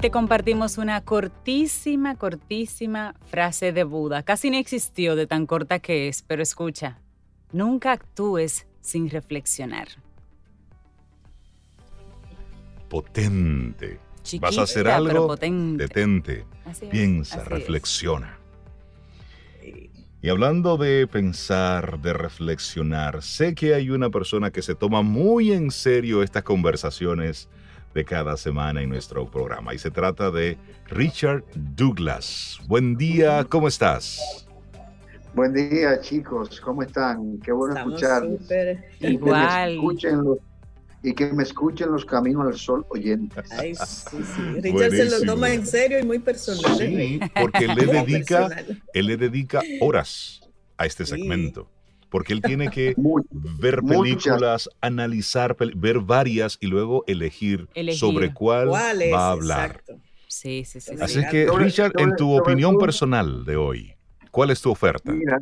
Te compartimos una cortísima, cortísima frase de Buda. Casi no existió de tan corta que es, pero escucha, nunca actúes sin reflexionar. Potente. Vas a hacer algo, detente, piensa, reflexiona. Y hablando de pensar, de reflexionar, sé que hay una persona que se toma muy en serio estas conversaciones de cada semana en nuestro programa. Y se trata de Richard Douglas. Buen día, ¿cómo estás? Buen día, chicos, ¿cómo están? Qué bueno escucharlos. Igual. y que me escuchen los caminos al sol oyentes. Ay, sí, sí. Richard se lo toma en serio y muy personal. Sí, porque él le dedica, él le dedica horas a este segmento porque él tiene que ver películas, analizar, ver varias y luego elegir, sobre cuál, va a hablar. Sí, sí, sí. Así que, Richard, en tu opinión personal de hoy, ¿cuál es tu oferta? Mira,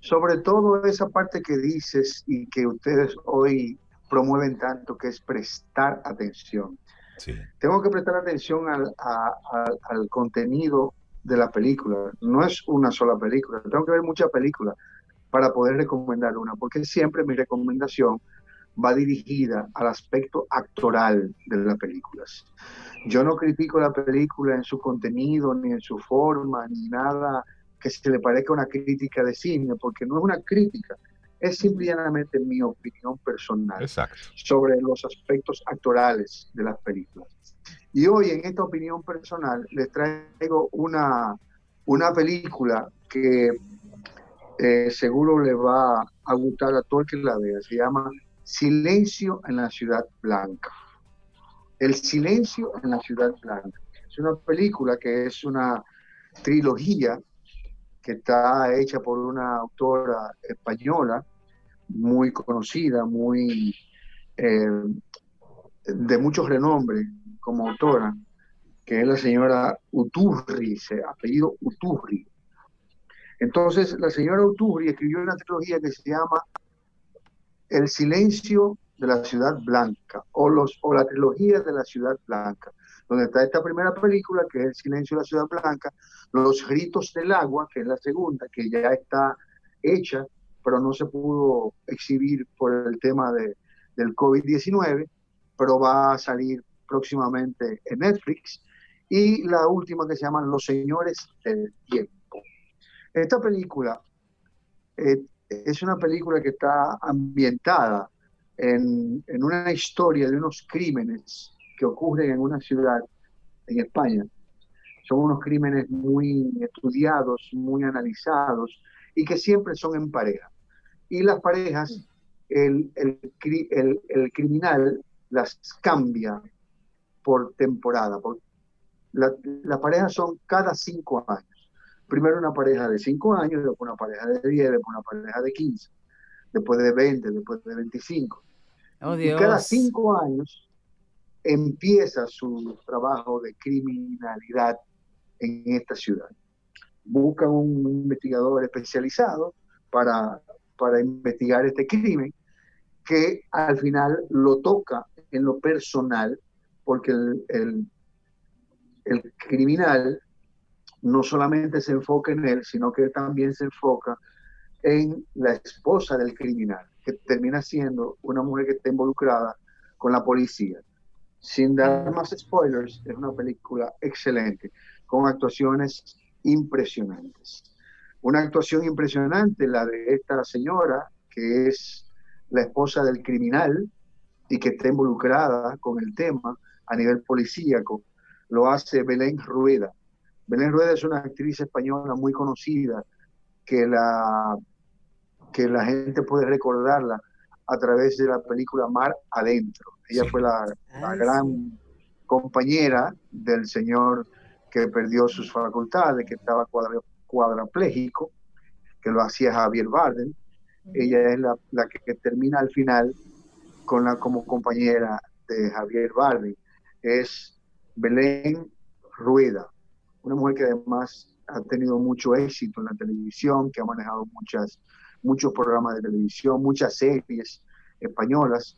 sobre todo esa parte que dices y que ustedes hoy promueven tanto, que es prestar atención. Sí. Tengo que prestar atención al, al contenido de la película. No es una sola película, tengo que ver muchas películas para poder recomendar una, porque siempre mi recomendación va dirigida al aspecto actoral de las películas. Yo no critico la película en su contenido, ni en su forma, ni nada que se le parezca una crítica de cine, porque no es una crítica, es simplemente mi opinión personal sobre los aspectos actorales de las películas. Y hoy en esta opinión personal les traigo una, una película que eh, seguro le va a gustar a todo el que la vea. Se llama Silencio en la Ciudad Blanca. El Silencio en la Ciudad Blanca. Es una película que es una trilogía que está hecha por una autora española muy conocida, muy eh, de mucho renombre como autora, que es la señora Uturri, apellido Uturri. Entonces, la señora Uturi escribió una trilogía que se llama El silencio de la ciudad blanca o, la trilogía de la ciudad blanca, donde está esta primera película que es El silencio de la ciudad blanca, Los gritos del agua, que es la segunda, que ya está hecha, pero no se pudo exhibir por el tema de, del COVID-19, pero va a salir próximamente en Netflix. Y la última que se llama Los Señores del Tiempo. Esta película eh, es una película que está ambientada en, una historia de unos crímenes que ocurren en una ciudad en España. Son unos crímenes muy estudiados, muy analizados y que siempre son en pareja. Y las parejas, el, el, criminal las cambia por temporada. Por, las parejas son cada cinco años primero una pareja de 5 años, después una pareja de 10, después una pareja de 15, después de 20, después de 25. y cada 5 años empieza su trabajo de criminalidad en esta ciudad. Buscan un investigador especializado para, para investigar este crimen que al final lo toca en lo personal porque el, el, el criminal no solamente se enfoca en él, sino que también se enfoca en la esposa del criminal, que termina siendo una mujer que está involucrada con la policía. Sin dar más spoilers, es una película excelente, con actuaciones impresionantes. Una actuación impresionante, la de esta señora, que es la esposa del criminal y que está involucrada con el tema a nivel policíaco, lo hace Belén Rueda Belén Rueda es una actriz española muy conocida que la, que la gente puede recordarla a través de la película Mar Adentro. Ella fue la, gran compañera del señor que perdió sus facultades, que estaba cuadraplégico, que lo hacía Javier Barden. Ella es la, la, que termina al final con la, como compañera de Javier Barden. Es Belén Rueda, una mujer que además ha tenido mucho éxito en la televisión, que ha manejado muchas, muchos programas de televisión, muchas series españolas,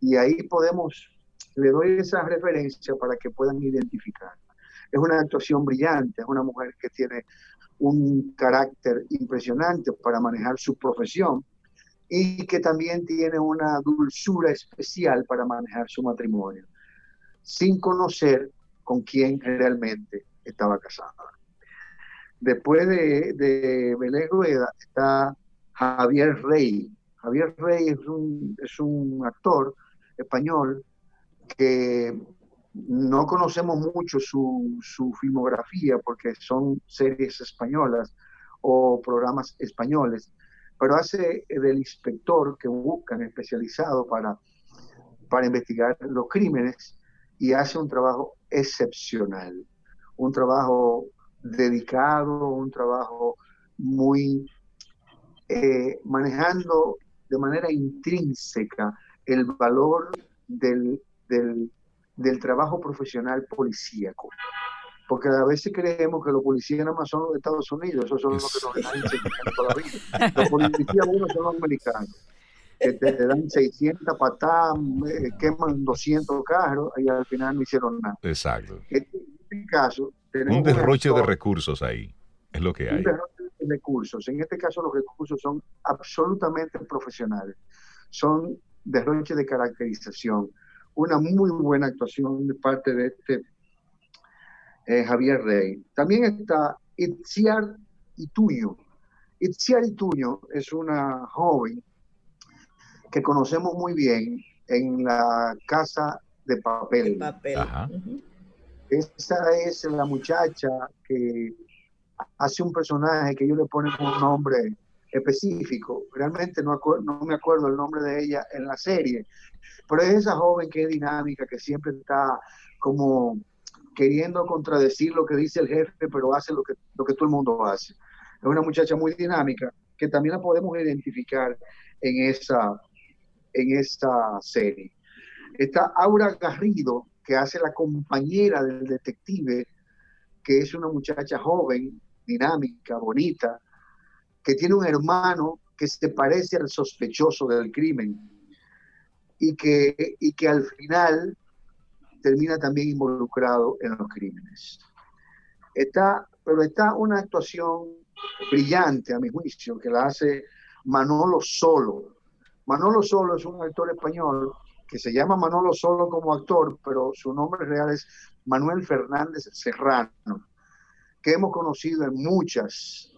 y ahí podemos, le doy esa referencia para que puedan identificar. Es una actuación brillante, es una mujer que tiene un carácter impresionante para manejar su profesión y que también tiene una dulzura especial para manejar su matrimonio, sin conocer con quién realmente estaba casada. Después de, de Belén Rueda está Javier Rey. Javier Rey es un, es un actor español que no conocemos mucho su, su, filmografía porque son series españolas o programas españoles, pero hace del inspector que buscan especializado para, para investigar los crímenes y hace un trabajo excepcional, un trabajo dedicado, un trabajo muy eh, manejando de manera intrínseca el valor del, del, del, trabajo profesional policíaco. Porque a veces creemos que los policías nada más son los de Estados Unidos, esos son los que nos dan toda la vida. Los policías uno son los americanos que te dan 600 patadas, eh, queman 200 carros y al final no hicieron nada. Exacto. En este caso, un derroche de recursos ahí, es lo que hay. Un derroche de recursos. En este caso los recursos son absolutamente profesionales. Son derroches de caracterización. Una muy buena actuación de parte de este eh, Javier Rey. También está Itziar Ituño. Itziar Ituño es una joven que conocemos muy bien en la casa de papel. Esa es la muchacha que hace un personaje que yo le ponen un nombre específico. Realmente no, no me acuerdo el nombre de ella en la serie, pero es esa joven que es dinámica, que siempre está como queriendo contradecir lo que dice el jefe, pero hace lo que, lo que todo el mundo hace. Es una muchacha muy dinámica que también la podemos identificar en esa, en esta serie. Está Aura Garrido, que hace la compañera del detective, que es una muchacha joven, dinámica, bonita, que tiene un hermano que se parece al sospechoso del crimen y que, y que al final termina también involucrado en los crímenes. Está, pero está una actuación brillante, a mi juicio, que la hace Manolo Solo, Manolo Solo es un actor español que se llama Manolo Solo como actor, pero su nombre real es Manuel Fernández Serrano, que hemos conocido en muchas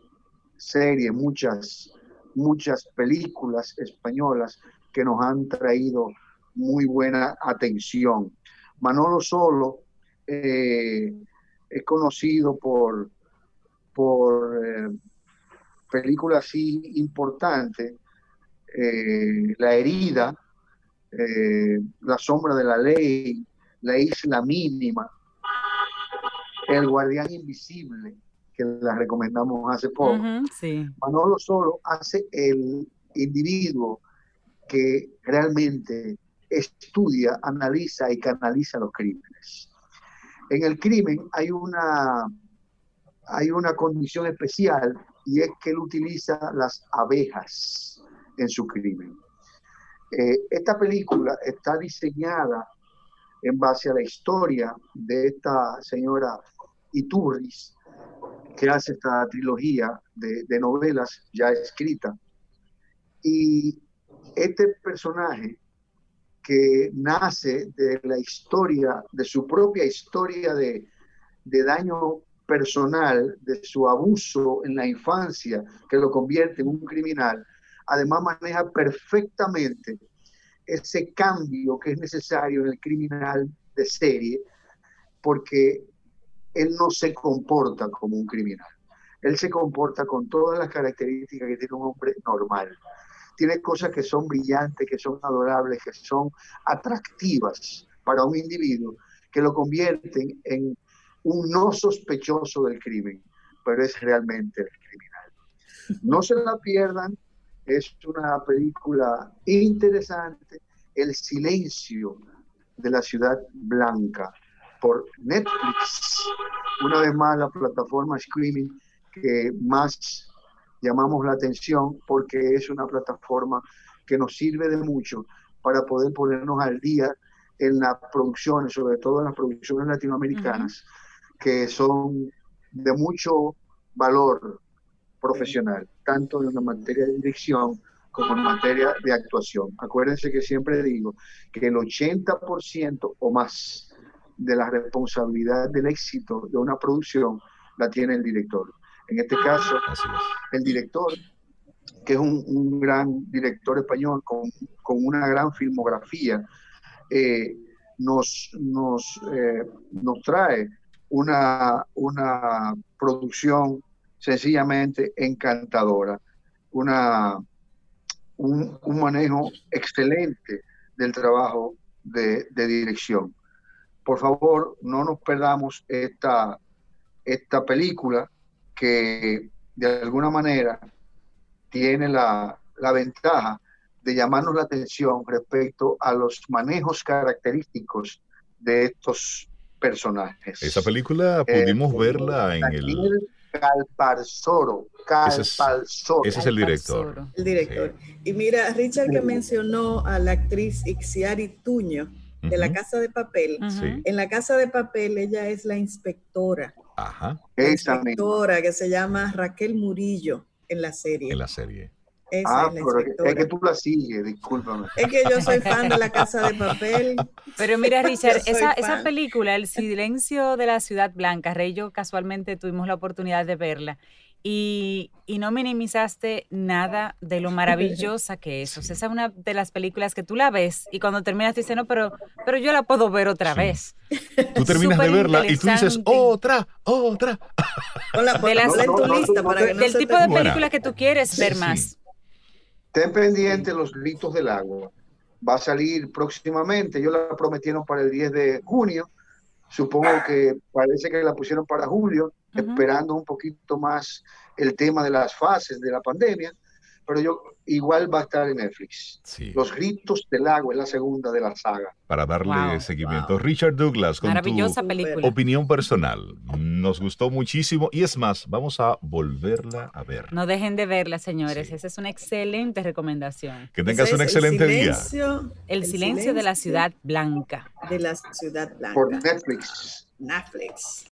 series, muchas, muchas películas españolas que nos han traído muy buena atención. Manolo Solo eh, es conocido por, por eh, películas así importantes eh, la herida, eh, la sombra de la ley, la isla mínima, el guardián invisible, que la recomendamos hace poco. Manolo solo hace el individuo que realmente estudia, analiza y canaliza los crímenes. En el crimen hay una, hay una condición especial y es que él utiliza las abejas en su crimen. Eh, esta película está diseñada en base a la historia de esta señora Iturris, que hace esta trilogía de, de novelas ya escrita. Y este personaje que nace de la historia, de su propia historia de, de daño personal, de su abuso en la infancia, que lo convierte en un criminal, además maneja perfectamente ese cambio que es necesario en el criminal de serie, porque él no se comporta como un criminal. Él se comporta con todas las características que tiene un hombre normal. Tiene cosas que son brillantes, que son adorables, que son atractivas para un individuo que lo convierten en un no sospechoso del crimen, pero es realmente el criminal. No se la pierdan, es una película interesante, El silencio de la ciudad blanca por Netflix. Una vez más la plataforma streaming que más llamamos la atención porque es una plataforma que nos sirve de mucho para poder ponernos al día en las producciones, sobre todo en las producciones latinoamericanas, que son de mucho valor profesional, tanto en la materia de dirección como en materia de actuación. Acuérdense que siempre digo que el 80% o más de la responsabilidad del éxito de una producción la tiene el director. En este caso, el director, que es un, gran director español con, una gran filmografía, eh, nos, nos, eh, nos trae una, una producción sencillamente encantadora, una, un, manejo excelente del trabajo de, dirección. Por favor, no nos perdamos esta, esta película que de alguna manera tiene la, la ventaja de llamarnos la atención respecto a los manejos característicos de estos personajes. Esa película eh, pudimos verla en el... Calparsoro, Calparsoro. Ese es, el director. El director. Y mira, Richard que mencionó a la actriz Ixiari Tuño de La Casa de Papel. En La Casa de Papel ella es la inspectora. Ajá. La inspectora que se llama Raquel Murillo en la serie. En la serie ah, pero es que tú la sigues, discúlpame. Es que yo soy fan de La Casa de Papel. Pero mira, Richard, esa, esa, película, El silencio de la ciudad blanca, Rey yo casualmente tuvimos la oportunidad de verla. Y, y, no minimizaste nada de lo maravillosa que es. O sea, esa es una de las películas que tú la ves y cuando terminas dices, no, pero, pero yo la puedo ver otra vez. Tú terminas de verla y tú dices, otra, otra. de las, del tipo de películas que tú quieres ver más. Ten pendiente los gritos del agua. Va a salir próximamente. Ellos la prometieron para el 10 de junio. Supongo que parece que la pusieron para julio, esperando un poquito más el tema de las fases de la pandemia pero yo igual va a estar en Netflix. Los gritos del agua es la segunda de la saga. Para darle seguimiento. Richard Douglas, con Maravillosa tu película. opinión personal. Nos gustó muchísimo y es más, vamos a volverla a ver. No dejen de verla, señores. Esa es una excelente recomendación. Que tengas un excelente día. El, silencio, de la ciudad blanca. De la ciudad blanca. Por Netflix. Netflix.